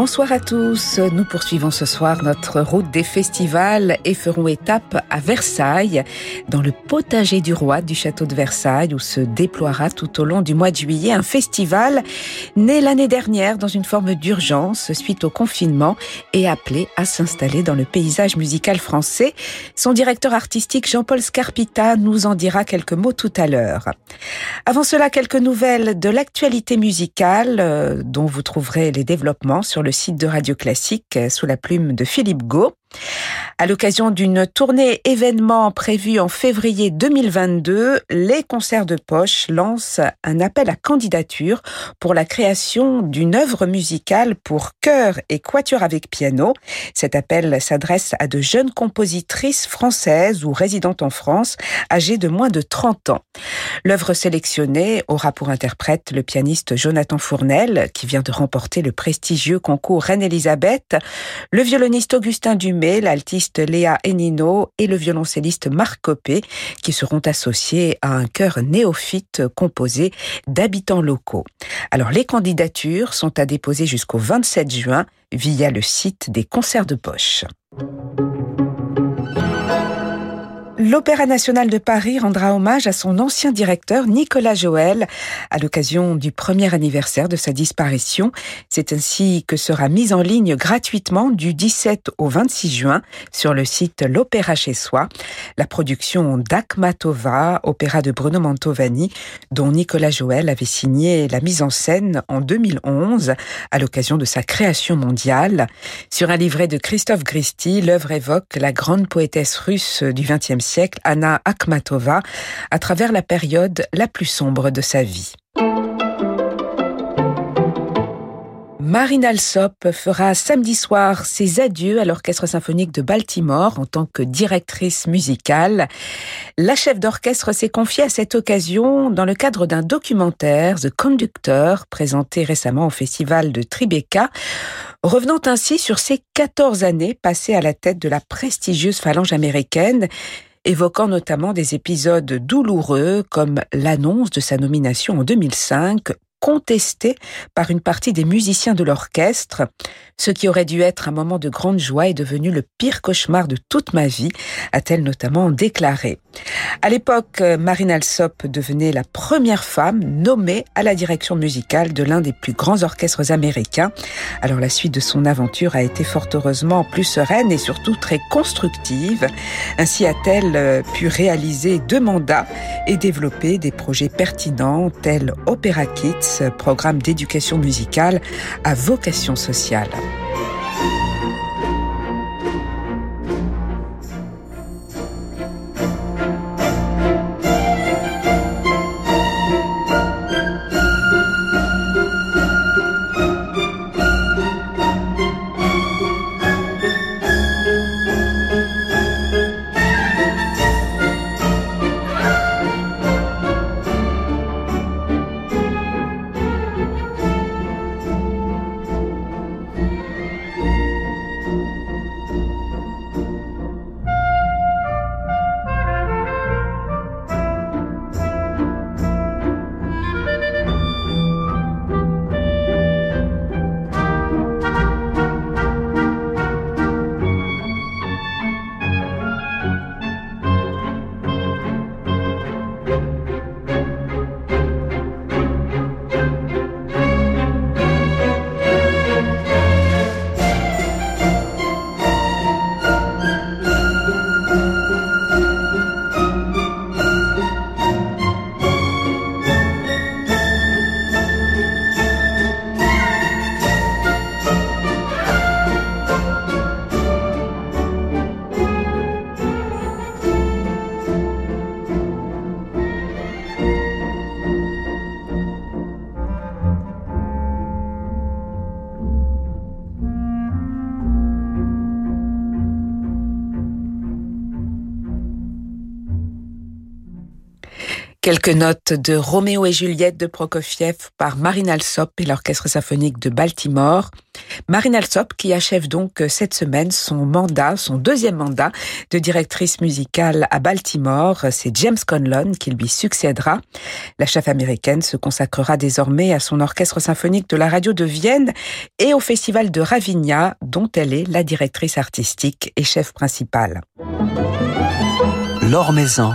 Bonsoir à tous. Nous poursuivons ce soir notre route des festivals et ferons étape à Versailles, dans le potager du roi du château de Versailles, où se déploiera tout au long du mois de juillet un festival né l'année dernière dans une forme d'urgence suite au confinement et appelé à s'installer dans le paysage musical français. Son directeur artistique Jean-Paul Scarpita nous en dira quelques mots tout à l'heure. Avant cela, quelques nouvelles de l'actualité musicale euh, dont vous trouverez les développements sur le site de Radio Classique euh, sous la plume de Philippe Gau. À l'occasion d'une tournée événement prévue en février 2022, les concerts de poche lancent un appel à candidature pour la création d'une œuvre musicale pour chœur et quatuor avec piano. Cet appel s'adresse à de jeunes compositrices françaises ou résidentes en France, âgées de moins de 30 ans. L'œuvre sélectionnée aura pour interprète le pianiste Jonathan Fournel, qui vient de remporter le prestigieux concours Reine-Elisabeth, le violoniste Augustin Dumay, l'altiste Léa Enino et le violoncelliste Marc Copé, qui seront associés à un chœur néophyte composé d'habitants locaux. Alors les candidatures sont à déposer jusqu'au 27 juin via le site des concerts de poche. L'Opéra national de Paris rendra hommage à son ancien directeur Nicolas Joël à l'occasion du premier anniversaire de sa disparition. C'est ainsi que sera mise en ligne gratuitement du 17 au 26 juin sur le site L'Opéra chez soi la production d'Akmatova, opéra de Bruno Mantovani, dont Nicolas Joël avait signé la mise en scène en 2011 à l'occasion de sa création mondiale. Sur un livret de Christophe Gristi, l'œuvre évoque la grande poétesse russe du XXe siècle, Anna Akhmatova, à travers la période la plus sombre de sa vie. Marine Alsop fera samedi soir ses adieux à l'Orchestre symphonique de Baltimore en tant que directrice musicale. La chef d'orchestre s'est confiée à cette occasion dans le cadre d'un documentaire, The Conductor, présenté récemment au festival de Tribeca, revenant ainsi sur ses 14 années passées à la tête de la prestigieuse phalange américaine évoquant notamment des épisodes douloureux comme l'annonce de sa nomination en 2005 contesté par une partie des musiciens de l'orchestre. Ce qui aurait dû être un moment de grande joie est devenu le pire cauchemar de toute ma vie, a-t-elle notamment déclaré. À l'époque, Marine Alsop devenait la première femme nommée à la direction musicale de l'un des plus grands orchestres américains. Alors la suite de son aventure a été fort heureusement plus sereine et surtout très constructive. Ainsi a-t-elle euh, pu réaliser deux mandats et développer des projets pertinents tels Opera Kids programme d'éducation musicale à vocation sociale. Quelques notes de Roméo et Juliette de Prokofiev par Marine Alsop et l'Orchestre symphonique de Baltimore. Marine Alsop qui achève donc cette semaine son mandat, son deuxième mandat de directrice musicale à Baltimore. C'est James Conlon qui lui succédera. La chef américaine se consacrera désormais à son orchestre symphonique de la radio de Vienne et au festival de Ravinia dont elle est la directrice artistique et chef principale. L'Or Maison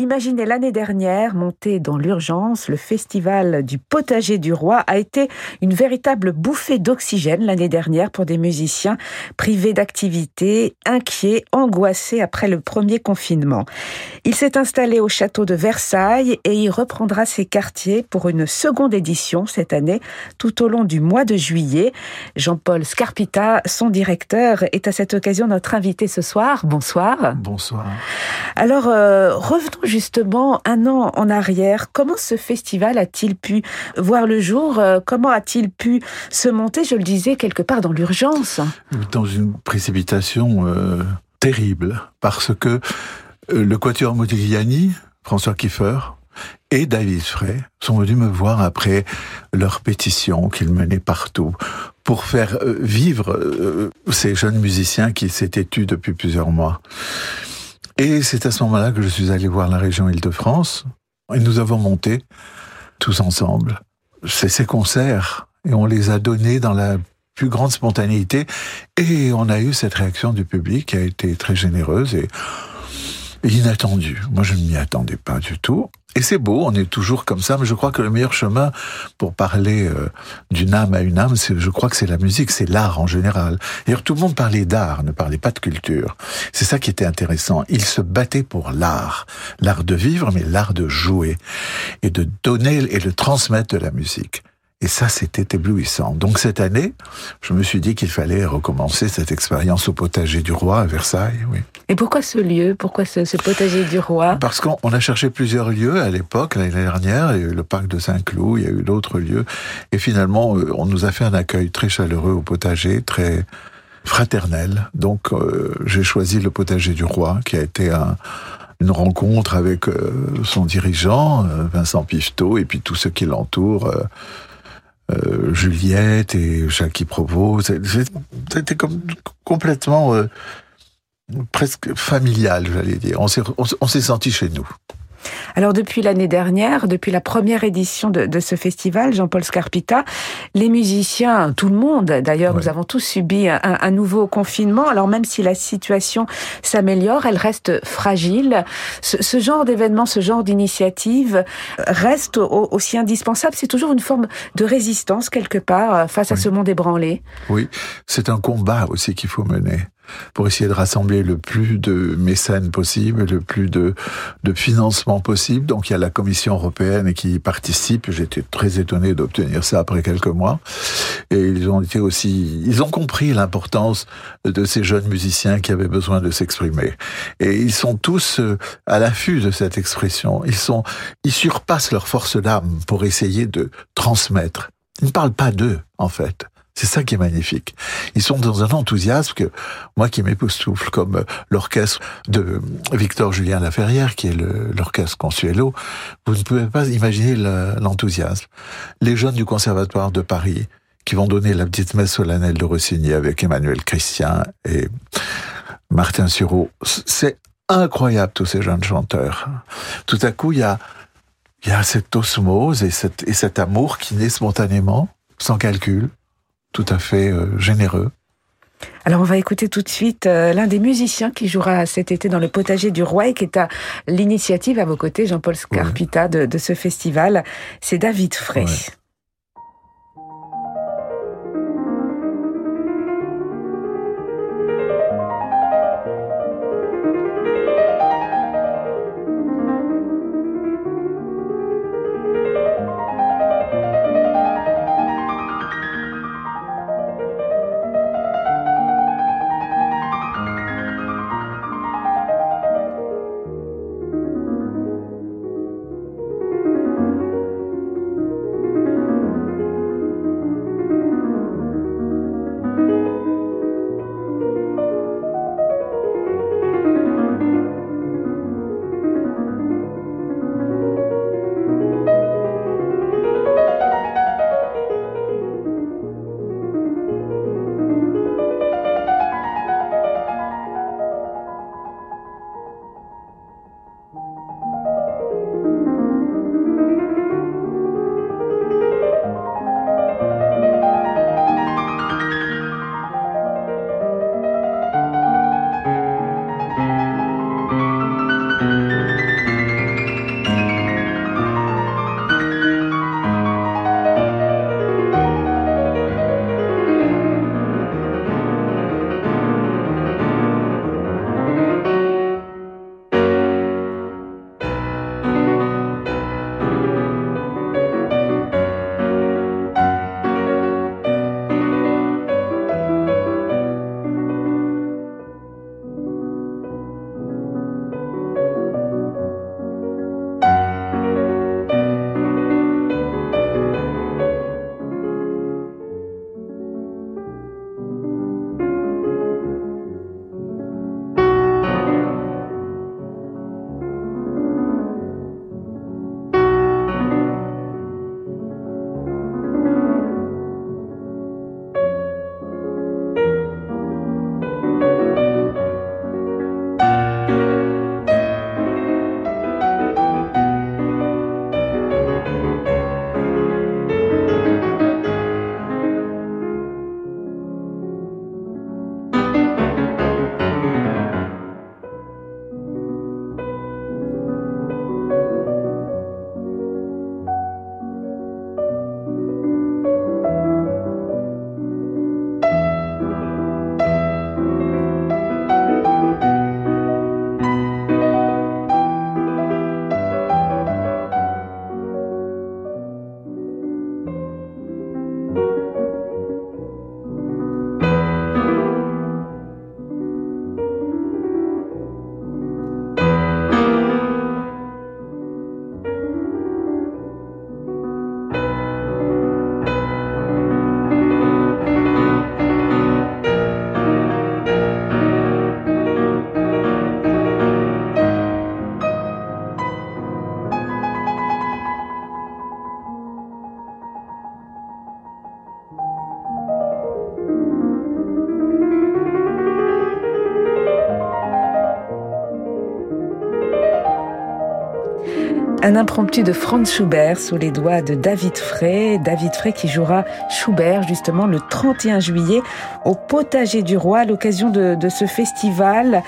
Imaginez l'année dernière, monté dans l'urgence, le festival du potager du roi a été une véritable bouffée d'oxygène l'année dernière pour des musiciens privés d'activité, inquiets, angoissés après le premier confinement. Il s'est installé au château de Versailles et y reprendra ses quartiers pour une seconde édition cette année, tout au long du mois de juillet. Jean-Paul Scarpita, son directeur, est à cette occasion notre invité ce soir. Bonsoir. Bonsoir. Alors, euh, revenons justement un an en arrière. Comment ce festival a-t-il pu voir le jour euh, Comment a-t-il pu se monter, je le disais, quelque part dans l'urgence? Dans une précipitation euh, terrible, parce que euh, le Quatuor Modigliani, François Kiefer, et David Frey sont venus me voir après leur pétition qu'ils menaient partout pour faire vivre ces jeunes musiciens qui s'étaient tus depuis plusieurs mois. Et c'est à ce moment-là que je suis allé voir la région Île-de-France et nous avons monté tous ensemble ces concerts et on les a donnés dans la plus grande spontanéité et on a eu cette réaction du public qui a été très généreuse et inattendue. Moi, je ne m'y attendais pas du tout. Et c'est beau, on est toujours comme ça, mais je crois que le meilleur chemin pour parler euh, d'une âme à une âme, je crois que c'est la musique, c'est l'art en général. D'ailleurs, tout le monde parlait d'art, ne parlait pas de culture. C'est ça qui était intéressant. Ils se battaient pour l'art. L'art de vivre, mais l'art de jouer. Et de donner et de transmettre de la musique. Et ça, c'était éblouissant. Donc cette année, je me suis dit qu'il fallait recommencer cette expérience au potager du roi à Versailles. Oui. Et pourquoi ce lieu? Pourquoi ce, potager du roi? Parce qu'on a cherché plusieurs lieux à l'époque, l'année dernière. Il y a eu le parc de Saint-Cloud, il y a eu d'autres lieux. Et finalement, euh, on nous a fait un accueil très chaleureux au potager, très fraternel. Donc euh, j'ai choisi le potager du roi, qui a été une rencontre avec euh, son dirigeant, Vincent Pifteau, et puis tous ceux qui l'entourent. Euh, Juliette et Jackie Provost. C'était comme complètement euh, presque familial, j'allais dire. On s'est senti chez nous. Alors depuis l'année dernière, depuis la première édition de, ce festival, Jean-Paul Scarpita, les musiciens, tout le monde d'ailleurs, nous avons tous subi un, nouveau confinement. Alors même si la situation s'améliore, elle reste fragile. Ce, genre d'événement, ce genre d'initiative reste aussi indispensable. C'est toujours une forme de résistance quelque part euh, face à ce monde ébranlé. Oui, c'est un combat aussi qu'il faut mener pour essayer de rassembler le plus de mécènes possible, le plus de, de financement possible. Donc il y a la Commission européenne qui y participe. J'étais très étonné d'obtenir ça après quelques mois. Et ils ont été aussi, ils ont compris l'importance de ces jeunes musiciens qui avaient besoin de s'exprimer. Et ils sont tous euh, à l'affût de cette expression. Ils sont, ils surpassent leur force d'âme pour essayer de transmettre. Ils ne parlent pas d'eux, en fait. C'est ça qui est magnifique. Ils sont dans un enthousiasme que moi qui m'époustoufle, comme euh, l'orchestre de Victor Julien Laferrière, qui est l'orchestre Consuelo, vous ne pouvez pas imaginer l'enthousiasme. Les jeunes du Conservatoire de Paris, qui vont donner la petite messe solennelle de Rossini avec Emmanuel Christian et Martin Sureau. C'est incroyable, tous ces jeunes chanteurs. Tout à coup, il y a, y a cette osmose et, et cet amour qui naît spontanément, sans calcul tout à fait euh, généreux. Alors on va écouter tout de suite euh, l'un des musiciens qui jouera cet été dans le potager du roi et qui est à l'initiative à vos côtés, Jean-Paul Scarpita, de, ce festival. C'est David Frey. Un impromptu de Franz Schubert sous les doigts de David Frey. David Frey qui jouera Schubert justement le 31 juillet au Potager du Roi à l'occasion de, de, ce festival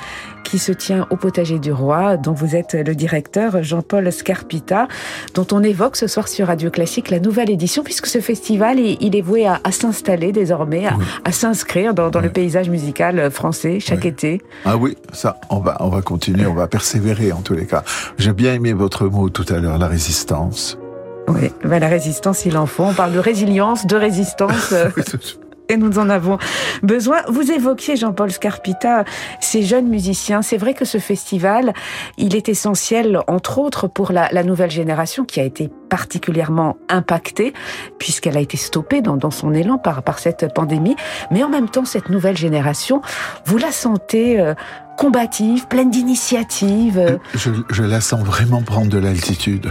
qui se tient au Potager du Roi, dont vous êtes le directeur Jean-Paul Scarpita, dont on évoque ce soir sur Radio Classique la nouvelle édition, puisque ce festival, il est voué à, à s'installer désormais, à, à s'inscrire dans, dans le paysage musical français chaque oui. été. Ah oui, ça, on va, on va continuer, on va persévérer en tous les cas. J'ai bien aimé votre mot tout à l'heure, la résistance. Oui, ben la résistance, il en faut. On parle de résilience, de résistance. et nous en avons besoin. Vous évoquiez, Jean-Paul Scarpita, ces jeunes musiciens. C'est vrai que ce festival, il est essentiel, entre autres, pour la, la nouvelle génération qui a été particulièrement impactée, puisqu'elle a été stoppée dans, dans, son élan par, par cette pandémie. Mais en même temps, cette nouvelle génération, vous la sentez euh, combative, pleine d'initiatives euh... je, je la sens vraiment prendre de l'altitude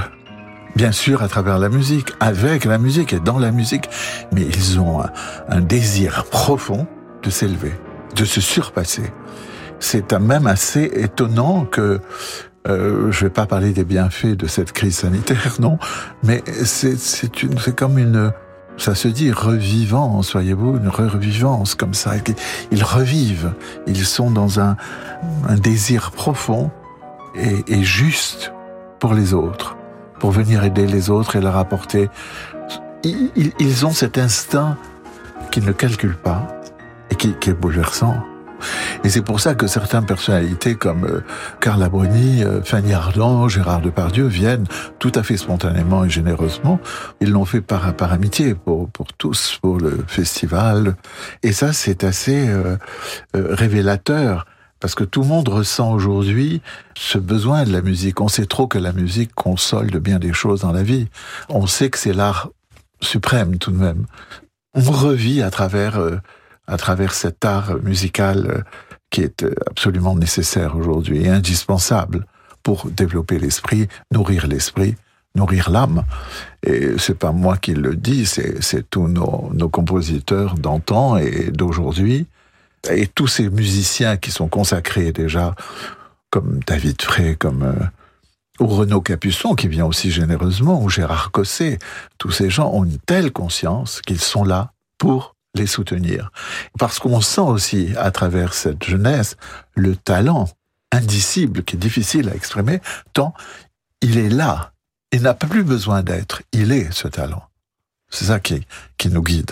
bien sûr à travers la musique, avec la musique et dans la musique, mais ils ont un, désir profond de s'élever, de se surpasser. C'est même assez étonnant que euh, je vais pas parler des bienfaits de cette crise sanitaire, non, mais c'est comme une ça se dit revivance, voyez-vous, une revivance comme ça. Ils revivent, ils sont dans un, un désir profond et, et juste pour les autres pour venir aider les autres et leur apporter. Ils, ont cet instinct qu'ils ne calculent pas et qui, qui est bouleversant. Et c'est pour ça que certaines personnalités comme euh, Carla Bruni, euh, Fanny Ardant, Gérard Depardieu viennent tout à fait spontanément et généreusement. Ils l'ont fait par, par amitié pour, pour tous, pour le festival. Et ça, c'est assez euh, révélateur parce que tout le monde ressent aujourd'hui ce besoin de la musique. On sait trop que la musique console de bien des choses dans la vie. On sait que c'est l'art suprême tout de même. On revit à travers, euh, à travers cet art musical euh, qui est absolument nécessaire aujourd'hui et indispensable pour développer l'esprit, nourrir l'esprit, nourrir l'âme. Et c'est pas moi qui le dis, c'est tous nos, nos compositeurs d'antan et d'aujourd'hui et tous ces musiciens qui sont consacrés déjà, comme David Frey, comme euh, ou Renaud Capuçon qui vient aussi généreusement, ou Gérard Cosset, tous ces gens ont une telle conscience qu'ils sont là pour les soutenir. Parce qu'on sent aussi à travers cette jeunesse le talent indicible qui est difficile à exprimer, tant il est là. Il n'a plus besoin d'être, il est ce talent. C'est ça qui, qui nous guide.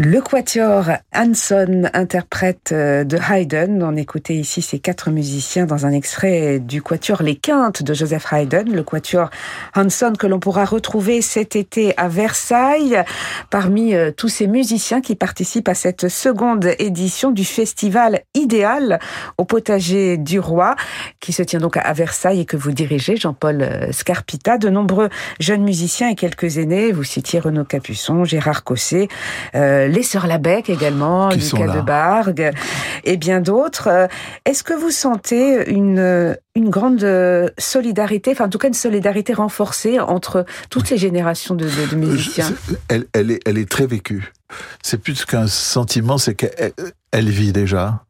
Le quatuor Hanson interprète euh, de Haydn. On écoutait ici ces quatre musiciens dans un extrait du quatuor Les Quintes de Joseph Haydn. Le quatuor Hanson que l'on pourra retrouver cet été à Versailles parmi euh, tous ces musiciens qui participent à cette seconde édition du festival idéal au potager du roi qui se tient donc à Versailles et que vous dirigez, Jean-Paul euh, Scarpita. De nombreux jeunes musiciens et quelques aînés, vous citiez Renaud Capuçon, Gérard Cosset, les Sœurs Labec également, Lucas de Bargue et bien d'autres. Euh, est-ce que vous sentez une, une grande euh, solidarité, enfin en tout cas une solidarité renforcée entre toutes les générations de, de, musiciens? elle, elle, est, elle est très vécue. C'est plus qu'un sentiment, c'est qu'elle elle vit déjà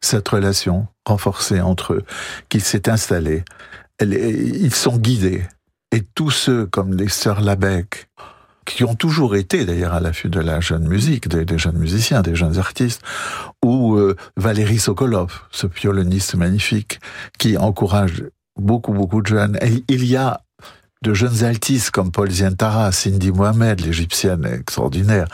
cette relation renforcée entre eux, qui s'est installée. Elle, ils sont guidés. Et tous ceux comme les sœurs Labec, qui ont toujours été d'ailleurs à l'affût de la jeune musique, des, jeunes musiciens, des jeunes artistes, ou euh, Valérie Sokolov, ce violoniste magnifique, qui encourage beaucoup, beaucoup de jeunes. Et il y a de jeunes altistes comme Paul Zientara, Cindy Mohamed, l'égyptienne extraordinaire.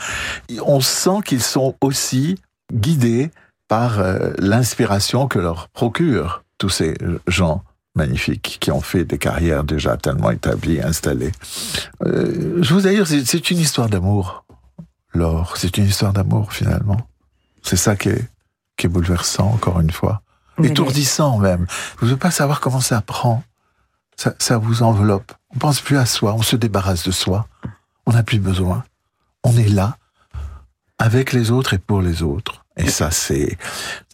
On sent qu'ils sont aussi guidés par euh, l'inspiration que leur procurent tous ces gens magnifiques qui ont fait des carrières déjà tellement établies, installées. Euh, je vous assure, c'est une histoire d'amour, Laure. C'est une histoire d'amour finalement. C'est ça qui est, qui est bouleversant, encore une fois. Étourdissant même. Vous ne pouvez pas savoir comment ça prend. Ça, ça vous enveloppe. On pense plus à soi, on se débarrasse de soi. On n'a plus besoin. On est là, avec les autres et pour les autres. Et ça, c'est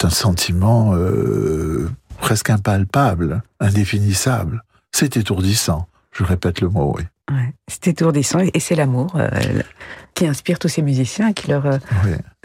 un sentiment euh, presque impalpable, indéfinissable. C'est étourdissant. Je répète le mot, oui. c'est étourdissant et c'est l'amour euh, qui inspire tous ces musiciens, qui leur euh,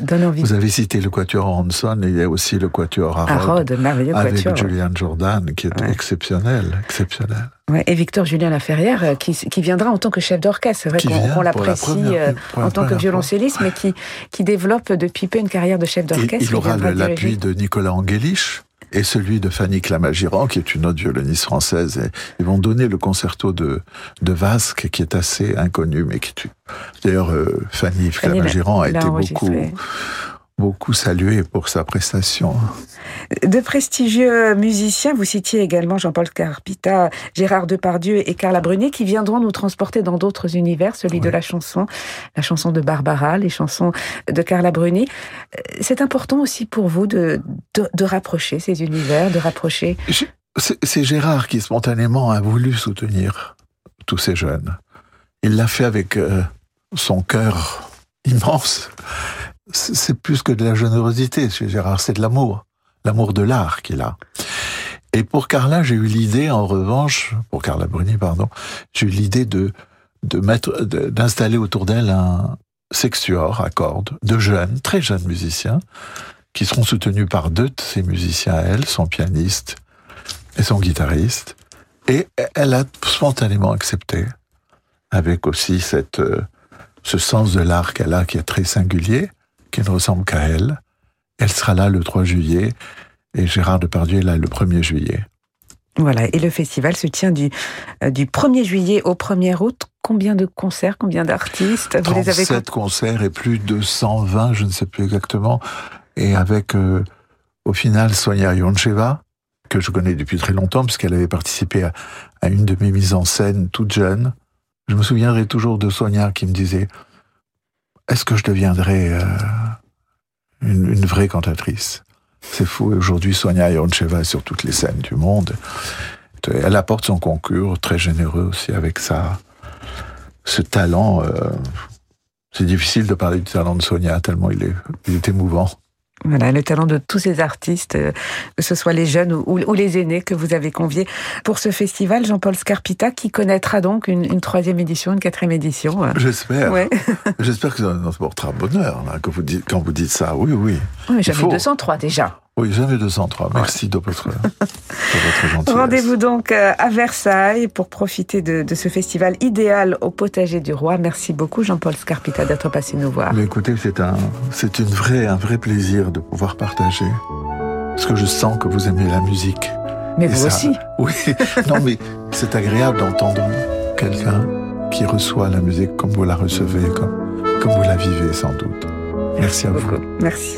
donne envie. Vous avez cité le quatuor Hanson et il y a aussi le quatuor Harrod, merveilleux avec Julian Jordan qui est exceptionnel, exceptionnel. et Victor Julien Laferrière euh, qui, qui, viendra en tant que chef d'orchestre. C'est vrai qu'on l'apprécie en tant que violoncelliste, mais qui, qui développe depuis peu une carrière de chef d'orchestre. Il, aura l'appui de Nicolas Angelich et celui de Fanny Clamagiran, qui est une autre violoniste française. Et ils vont donner le concerto de, de Vasque, qui est assez inconnu, mais qui est... D'ailleurs, euh, Fanny Clamagiran a été beaucoup beaucoup salué pour sa prestation. De prestigieux musiciens, vous citiez également Jean-Paul Carpita, Gérard Depardieu et Carla Brunet, qui viendront nous transporter dans d'autres univers, celui de la chanson, la chanson de Barbara, les chansons de Carla Bruni. C'est important aussi pour vous de, de, rapprocher ces univers, de rapprocher... C'est Gérard qui spontanément a voulu soutenir tous ces jeunes. Il l'a fait avec euh, son cœur immense c'est plus que de la générosité chez Gérard, c'est de l'amour, l'amour de l'art qu'il a. Et pour Carla, j'ai eu l'idée, en revanche, pour Carla Bruni, pardon, j'ai eu l'idée de, de mettre, d'installer autour d'elle un sextuor à cordes de jeunes, très jeunes musiciens, qui seront soutenus par deux de ces musiciens à elle, son pianiste et son guitariste. Et elle a spontanément accepté, avec aussi cette, euh, ce sens de l'art qu'elle a qui est très singulier qui ne ressemble qu'à elle. Elle sera là le 3 juillet et Gérard Depardieu est là le 1er juillet. Voilà, et le festival se tient du, euh, du 1er juillet au 1er août. Combien de concerts, combien d'artistes Vous les avez concerts et plus de 120, je ne sais plus exactement. Et avec, euh, au final, Sonia Yoncheva, que je connais depuis très longtemps, puisqu'elle avait participé à, à, une de mes mises en scène toute jeune. Je me souviendrai toujours de Sonia qui me disait est-ce que je deviendrai euh, une, une, vraie cantatrice? C'est fou. Aujourd'hui, Sonia Yoncheva est sur toutes les scènes du monde. Elle apporte son concours, très généreux aussi avec ça. Ce talent. Euh, c'est difficile de parler du talent de Sonia, tellement il est, il est émouvant. Voilà, le talent de tous ces artistes, euh, que ce soit les jeunes ou, les aînés que vous avez conviés pour ce festival, Jean-Paul Scarpita, qui connaîtra donc une, troisième édition, une quatrième édition. Euh. J'espère. J'espère que ça nous portera bonheur vous dites, quand vous dites ça. Oui, oui. oui J'avais 203 déjà. Oui, jamais 203. Merci de votre, gentillesse. Rendez-vous donc euh, à Versailles pour profiter de, ce festival idéal au potager du roi. Merci beaucoup Jean-Paul Scarpita d'être passé nous voir. Mais écoutez, c'est un, c'est une vraie, un vrai plaisir de pouvoir partager. Parce que je sens que vous aimez la musique. Mais vous aussi. Oui. non, mais c'est agréable d'entendre quelqu'un qui reçoit la musique comme vous la recevez, comme, comme vous la vivez sans doute. Merci à beaucoup. vous. Merci.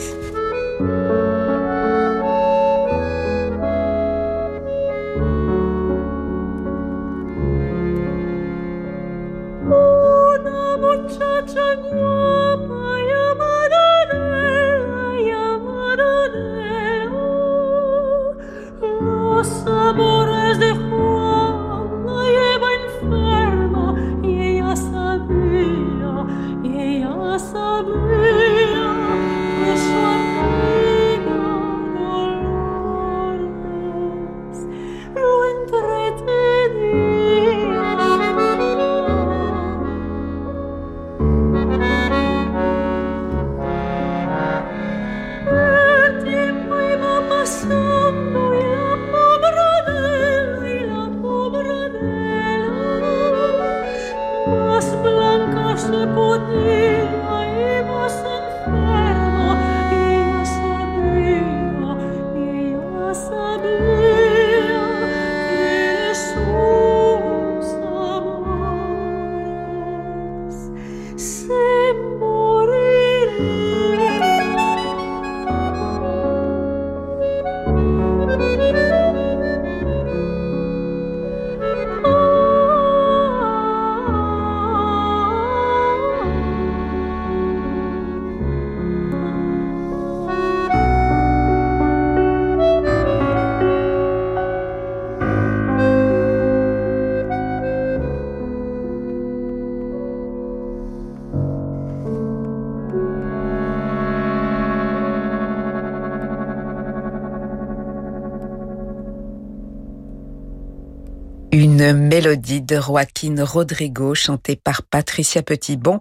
Mélodie de Joaquin Rodrigo chantée par Patricia Petitbon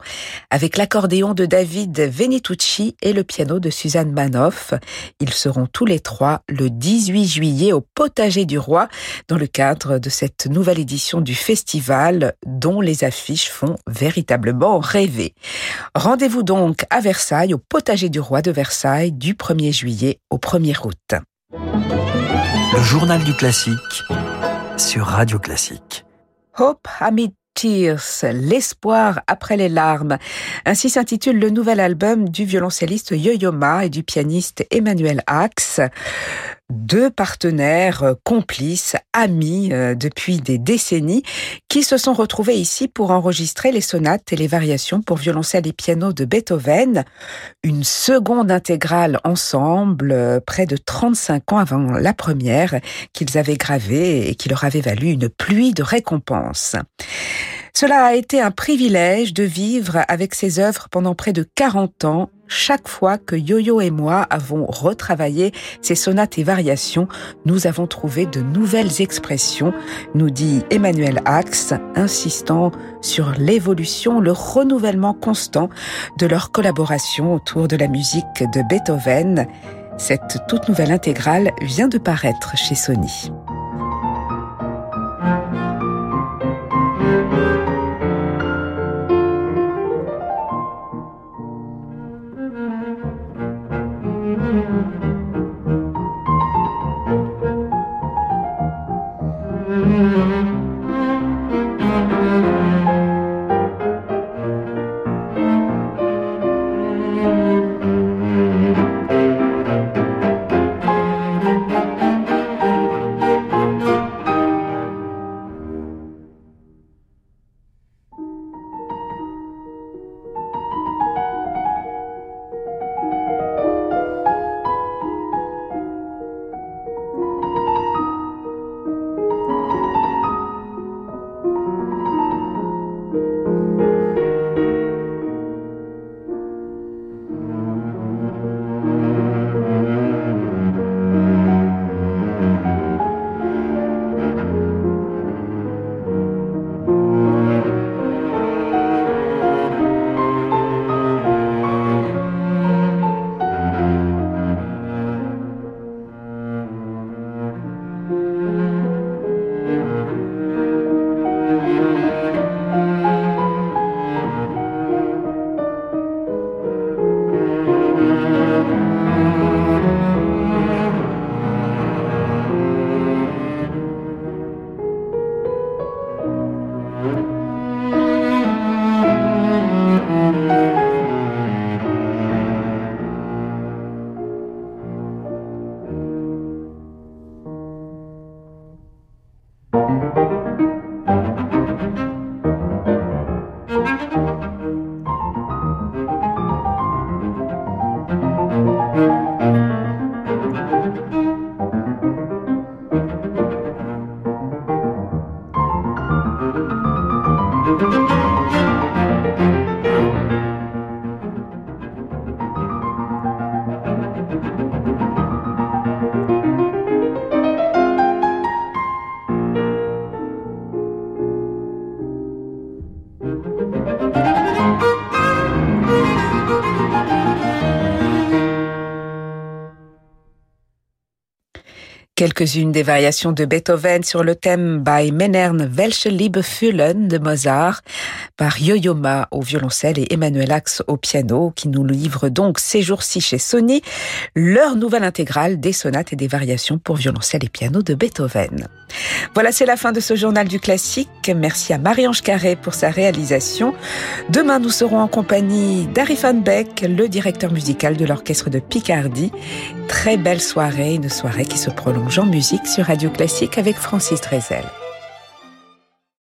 avec l'accordéon de David Venitucci et le piano de Suzanne Manoff. Ils seront tous les trois le 18 juillet au Potager du Roi dans le cadre de cette nouvelle édition du festival dont les affiches font véritablement rêver. Rendez-vous donc à Versailles au Potager du Roi de Versailles du 1er juillet au 1er août. Le journal du classique Hope Amid Tears, l'espoir après les larmes. Ainsi s'intitule le nouvel album du violoncelliste Yo-Yo Ma et du pianiste Emmanuel Axe deux partenaires euh, complices, amis euh, depuis des décennies, qui se sont retrouvés ici pour enregistrer les sonates et les variations pour violoncelle et piano de Beethoven, une seconde intégrale ensemble, euh, près de 35 ans avant la première, qu'ils avaient gravée et qui leur avait valu une pluie de récompenses. Cela a été un privilège de vivre avec ces œuvres pendant près de 40 ans. Chaque fois que Yo-Yo et moi avons retravaillé ces sonates et variations, nous avons trouvé de nouvelles expressions, nous dit Emmanuel Axe, insistant sur l'évolution, le renouvellement constant de leur collaboration autour de la musique de Beethoven. Cette toute nouvelle intégrale vient de paraître chez Sony. Quelques-unes des variations de Beethoven sur le thème By Mennern Welche Liebe fühlen de Mozart par Yo-Yo Ma au violoncelle et Emmanuel Axe au piano qui nous livre donc ces jours-ci chez Sony leur nouvelle intégrale des sonates et des variations pour violoncelle et piano de Beethoven. Voilà, c'est la fin de ce journal du classique. Merci à Marie-Ange Carré pour sa réalisation. Demain, nous serons en compagnie d'Harry Van Beck, le directeur musical de l'orchestre de Picardie. Très belle soirée, une soirée qui se prolonge en musique sur Radio Classique avec Francis Drezel.